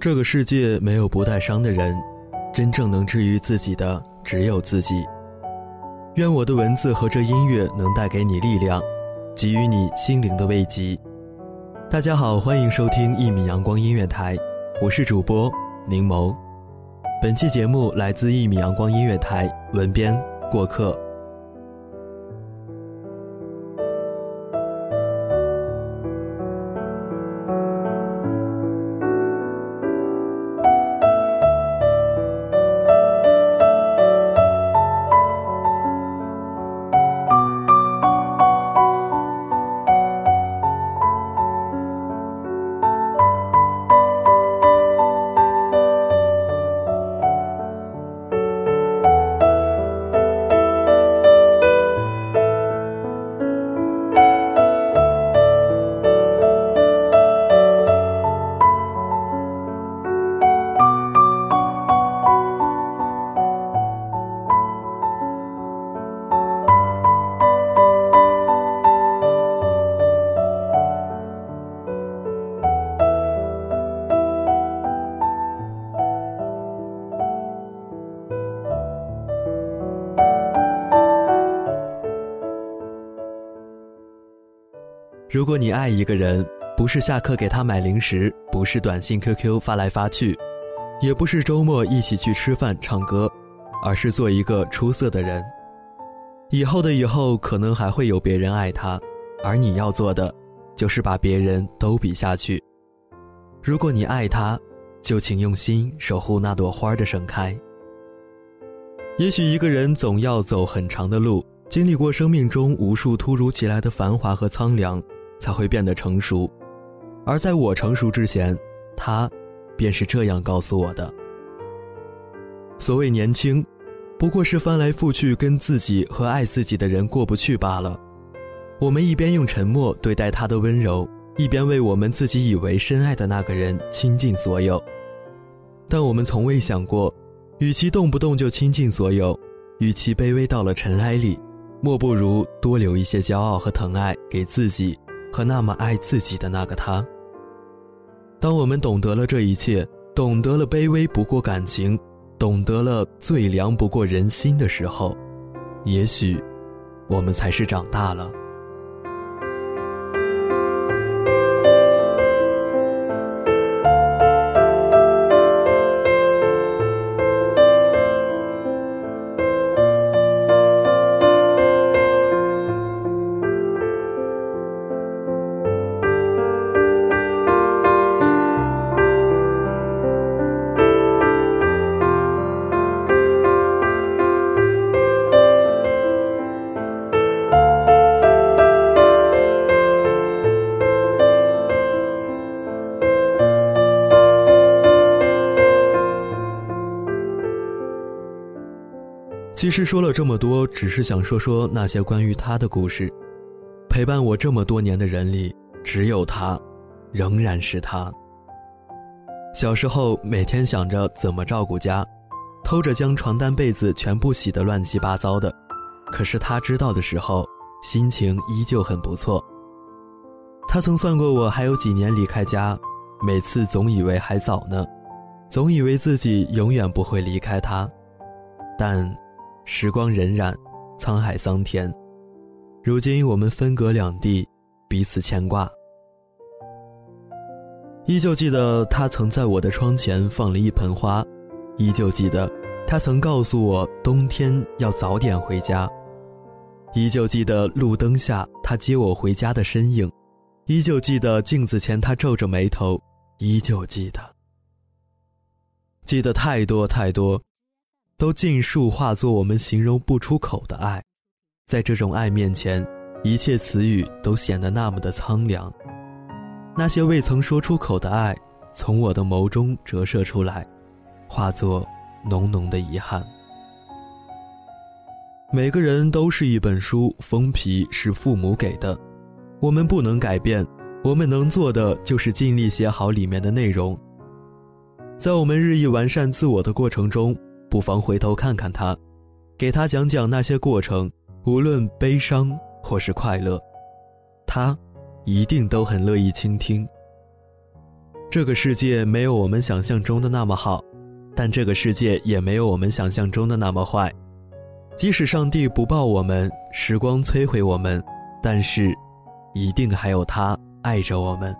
这个世界没有不带伤的人，真正能治愈自己的只有自己。愿我的文字和这音乐能带给你力量，给予你心灵的慰藉。大家好，欢迎收听一米阳光音乐台，我是主播柠檬。本期节目来自一米阳光音乐台，文编过客。如果你爱一个人，不是下课给他买零食，不是短信 QQ 发来发去，也不是周末一起去吃饭唱歌，而是做一个出色的人。以后的以后，可能还会有别人爱他，而你要做的，就是把别人都比下去。如果你爱他，就请用心守护那朵花的盛开。也许一个人总要走很长的路，经历过生命中无数突如其来的繁华和苍凉。才会变得成熟，而在我成熟之前，他便是这样告诉我的。所谓年轻，不过是翻来覆去跟自己和爱自己的人过不去罢了。我们一边用沉默对待他的温柔，一边为我们自己以为深爱的那个人倾尽所有。但我们从未想过，与其动不动就倾尽所有，与其卑微到了尘埃里，莫不如多留一些骄傲和疼爱给自己。和那么爱自己的那个他。当我们懂得了这一切，懂得了卑微不过感情，懂得了最凉不过人心的时候，也许，我们才是长大了。其实说了这么多，只是想说说那些关于他的故事。陪伴我这么多年的人里，只有他，仍然是他。小时候每天想着怎么照顾家，偷着将床单被子全部洗得乱七八糟的。可是他知道的时候，心情依旧很不错。他曾算过我还有几年离开家，每次总以为还早呢，总以为自己永远不会离开他。但，时光荏苒，沧海桑田，如今我们分隔两地，彼此牵挂。依旧记得他曾在我的窗前放了一盆花，依旧记得他曾告诉我冬天要早点回家，依旧记得路灯下他接我回家的身影，依旧记得镜子前他皱着眉头，依旧记得，记得太多太多，都尽数化作我们形容不出口的爱，在这种爱面前，一切词语都显得那么的苍凉。那些未曾说出口的爱，从我的眸中折射出来，化作浓浓的遗憾。每个人都是一本书，封皮是父母给的，我们不能改变，我们能做的就是尽力写好里面的内容。在我们日益完善自我的过程中，不妨回头看看他，给他讲讲那些过程，无论悲伤或是快乐，他。一定都很乐意倾听。这个世界没有我们想象中的那么好，但这个世界也没有我们想象中的那么坏。即使上帝不抱我们，时光摧毁我们，但是，一定还有他爱着我们。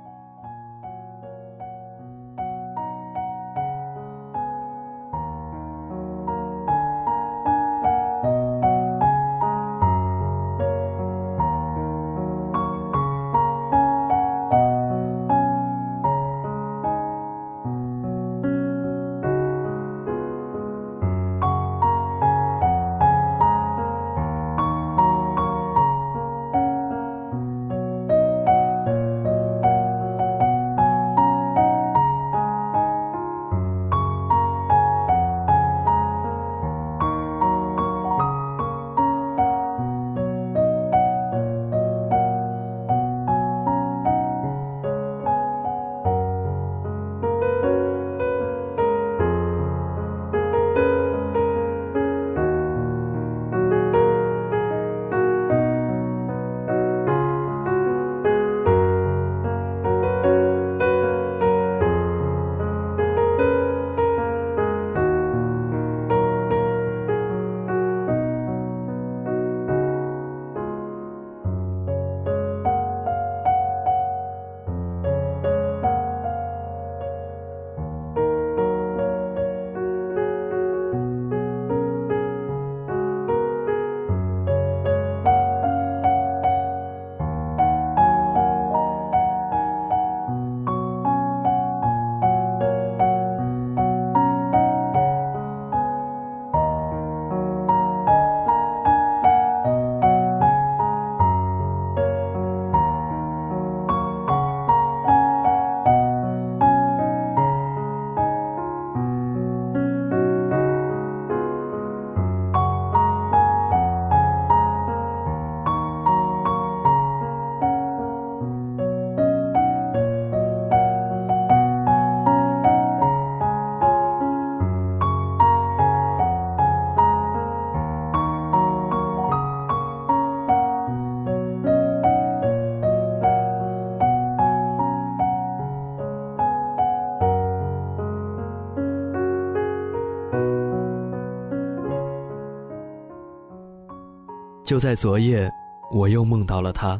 就在昨夜，我又梦到了他，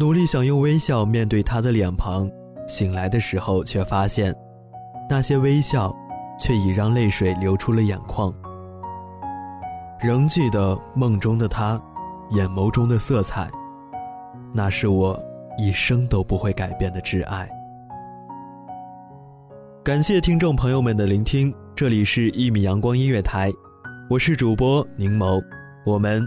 努力想用微笑面对他的脸庞，醒来的时候却发现，那些微笑，却已让泪水流出了眼眶。仍记得梦中的他，眼眸中的色彩，那是我一生都不会改变的挚爱。感谢听众朋友们的聆听，这里是一米阳光音乐台，我是主播柠檬，我们。